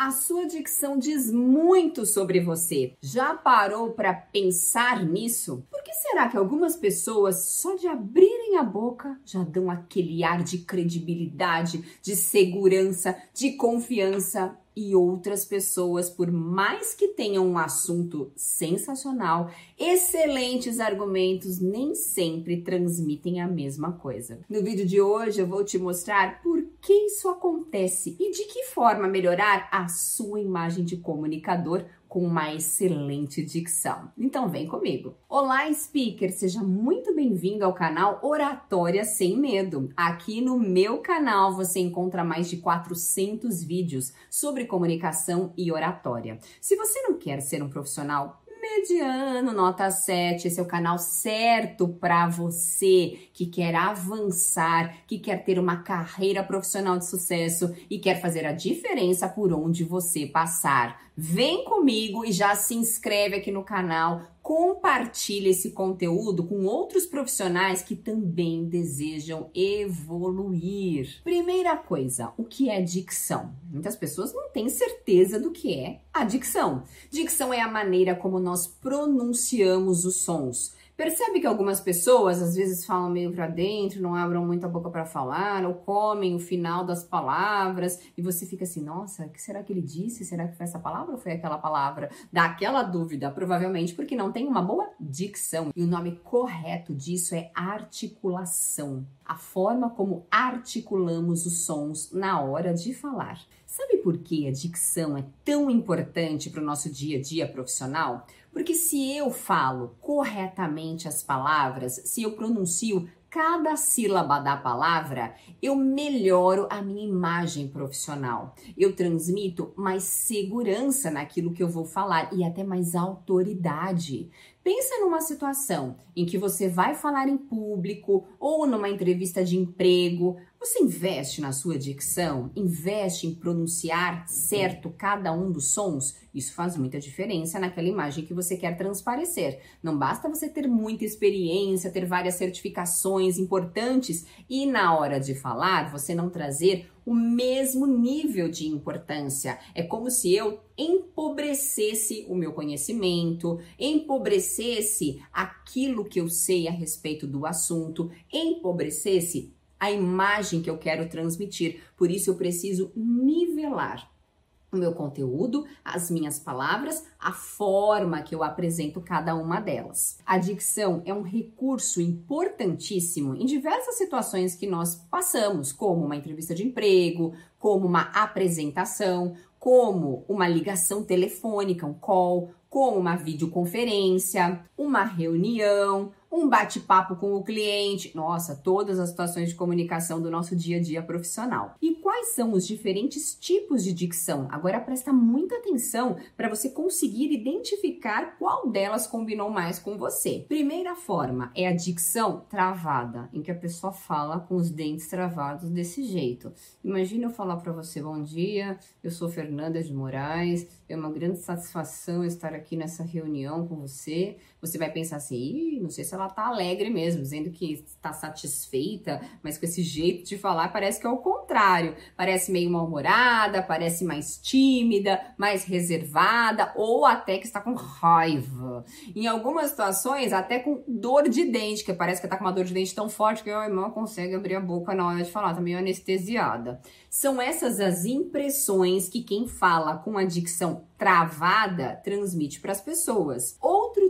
A sua dicção diz muito sobre você. Já parou para pensar nisso? Por que será que algumas pessoas, só de abrirem a boca, já dão aquele ar de credibilidade, de segurança, de confiança? E outras pessoas, por mais que tenham um assunto sensacional, excelentes argumentos, nem sempre transmitem a mesma coisa. No vídeo de hoje eu vou te mostrar por que isso acontece e de que forma melhorar a sua imagem de comunicador com uma excelente dicção. Então vem comigo. Olá, speaker, seja muito bem-vindo ao canal Oratória Sem Medo. Aqui no meu canal você encontra mais de 400 vídeos sobre comunicação e oratória. Se você não quer ser um profissional mediano, nota 7. Esse é o canal certo para você que quer avançar, que quer ter uma carreira profissional de sucesso e quer fazer a diferença por onde você passar. Vem comigo e já se inscreve aqui no canal, compartilhe esse conteúdo com outros profissionais que também desejam evoluir. Primeira coisa, o que é dicção? Muitas pessoas não têm certeza do que é a dicção. Dicção é a maneira como nós pronunciamos os sons. Percebe que algumas pessoas às vezes falam meio para dentro, não abram muito a boca para falar, ou comem o final das palavras, e você fica assim: nossa, o que será que ele disse? Será que foi essa palavra ou foi aquela palavra? Dá aquela dúvida, provavelmente porque não tem uma boa dicção. E o nome correto disso é articulação a forma como articulamos os sons na hora de falar. Sabe por que a dicção é tão importante para o nosso dia a dia profissional? Porque se eu falo corretamente as palavras, se eu pronuncio cada sílaba da palavra, eu melhoro a minha imagem profissional. Eu transmito mais segurança naquilo que eu vou falar e até mais autoridade. Pensa numa situação em que você vai falar em público ou numa entrevista de emprego. Você investe na sua dicção, investe em pronunciar certo cada um dos sons. Isso faz muita diferença naquela imagem que você quer transparecer. Não basta você ter muita experiência, ter várias certificações importantes e na hora de falar você não trazer o mesmo nível de importância. É como se eu empobrecesse o meu conhecimento, empobrecesse aquilo que eu sei a respeito do assunto, empobrecesse a imagem que eu quero transmitir. Por isso eu preciso nivelar o meu conteúdo, as minhas palavras, a forma que eu apresento cada uma delas. A dicção é um recurso importantíssimo em diversas situações que nós passamos, como uma entrevista de emprego, como uma apresentação, como uma ligação telefônica, um call, como uma videoconferência, uma reunião, um bate-papo com o cliente, nossa, todas as situações de comunicação do nosso dia a dia profissional. E quais são os diferentes tipos de dicção? Agora presta muita atenção para você conseguir identificar qual delas combinou mais com você. Primeira forma é a dicção travada, em que a pessoa fala com os dentes travados desse jeito. Imagina eu falar para você: "Bom dia, eu sou Fernanda de Moraes, é uma grande satisfação estar aqui nessa reunião com você". Você vai pensar assim: não sei se ela tá alegre mesmo, dizendo que está satisfeita, mas com esse jeito de falar parece que é o contrário. Parece meio mal-humorada, parece mais tímida, mais reservada ou até que está com raiva. Em algumas situações, até com dor de dente, que parece que está com uma dor de dente tão forte que a irmã consegue abrir a boca na hora de falar, tá meio anestesiada. São essas as impressões que quem fala com a dicção travada transmite para as pessoas.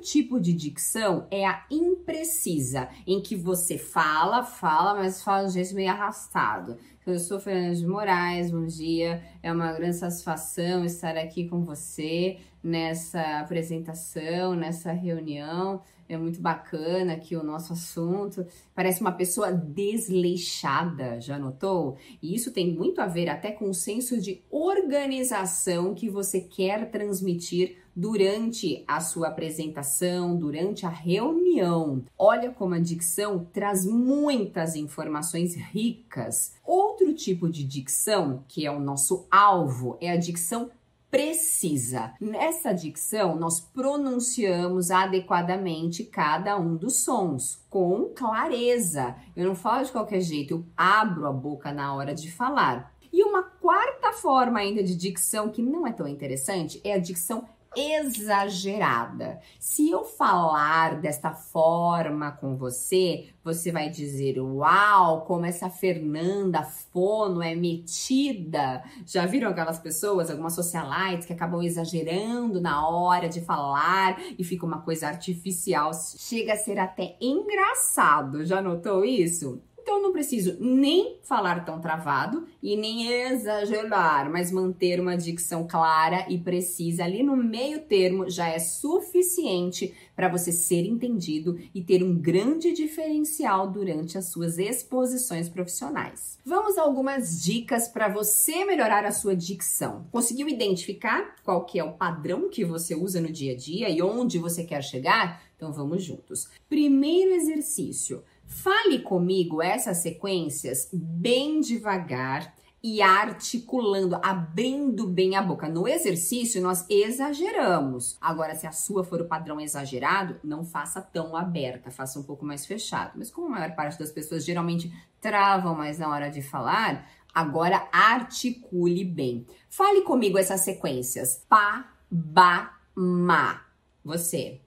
Tipo de dicção é a imprecisa, em que você fala, fala, mas fala de um jeito meio arrastado. Eu sou Fernanda de Moraes, bom dia. É uma grande satisfação estar aqui com você nessa apresentação, nessa reunião. É muito bacana aqui o nosso assunto. Parece uma pessoa desleixada, já notou? E isso tem muito a ver até com o senso de organização que você quer transmitir durante a sua apresentação, durante a reunião. Olha como a dicção traz muitas informações ricas. Outro tipo de dicção, que é o nosso alvo, é a dicção precisa. Nessa dicção, nós pronunciamos adequadamente cada um dos sons, com clareza. Eu não falo de qualquer jeito, eu abro a boca na hora de falar. E uma quarta forma ainda de dicção que não é tão interessante é a dicção exagerada. Se eu falar desta forma com você, você vai dizer: Uau, como essa Fernanda Fono é metida. Já viram aquelas pessoas, algumas socialites, que acabam exagerando na hora de falar e fica uma coisa artificial? Chega a ser até engraçado. Já notou isso? Então eu não preciso nem falar tão travado e nem exagerar, mas manter uma dicção clara e precisa ali no meio termo já é suficiente para você ser entendido e ter um grande diferencial durante as suas exposições profissionais. Vamos a algumas dicas para você melhorar a sua dicção. Conseguiu identificar qual que é o padrão que você usa no dia a dia e onde você quer chegar? Então vamos juntos. Primeiro exercício Fale comigo essas sequências bem devagar e articulando, abrindo bem a boca. No exercício, nós exageramos. Agora, se a sua for o padrão exagerado, não faça tão aberta, faça um pouco mais fechado. Mas como a maior parte das pessoas geralmente travam mais na hora de falar, agora articule bem. Fale comigo essas sequências. Pa, ba, ma. Você.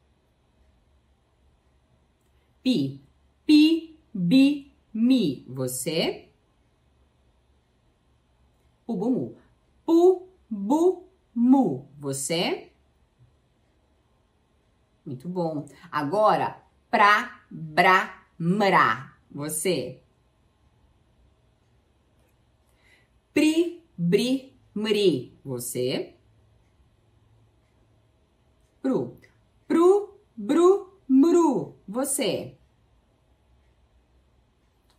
Pi, pi, bi, mi. Você? Pubumu. Pu, bu, mu. Você? Muito bom. Agora, pra, bra, mra. Você? Pri, bri, mri. Você? Pru. Pru, bru, mru. Você?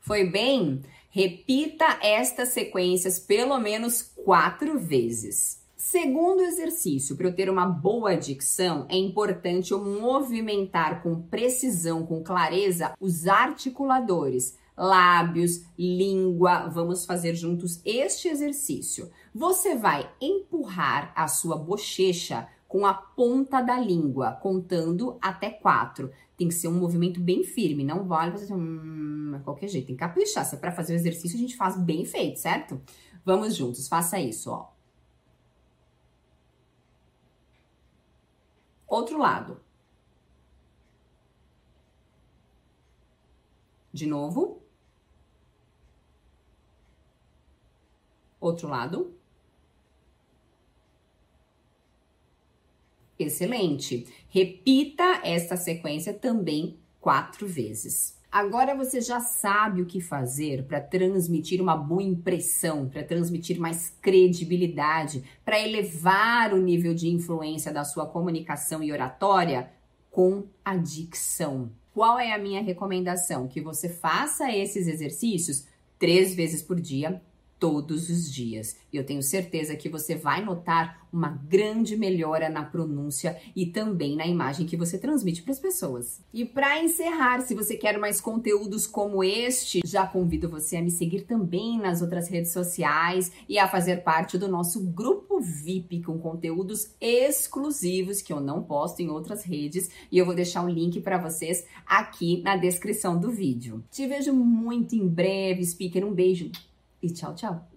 Foi bem? Repita estas sequências pelo menos quatro vezes. Segundo exercício, para eu ter uma boa dicção, é importante eu movimentar com precisão, com clareza, os articuladores, lábios, língua. Vamos fazer juntos este exercício. Você vai empurrar a sua bochecha com a ponta da língua, contando até quatro. Tem que ser um movimento bem firme, não vale você hum, qualquer jeito, tem que caprichar. Se é para fazer o exercício, a gente faz bem feito, certo? Vamos juntos, faça isso, ó. Outro lado. De novo. Outro lado. Excelente. Repita esta sequência também quatro vezes. Agora você já sabe o que fazer para transmitir uma boa impressão, para transmitir mais credibilidade, para elevar o nível de influência da sua comunicação e oratória com a dicção. Qual é a minha recomendação? Que você faça esses exercícios três vezes por dia todos os dias. E eu tenho certeza que você vai notar uma grande melhora na pronúncia e também na imagem que você transmite para as pessoas. E para encerrar, se você quer mais conteúdos como este, já convido você a me seguir também nas outras redes sociais e a fazer parte do nosso grupo VIP com conteúdos exclusivos que eu não posto em outras redes e eu vou deixar o link para vocês aqui na descrição do vídeo. Te vejo muito em breve, speaker. Um beijo e tchau, tchau.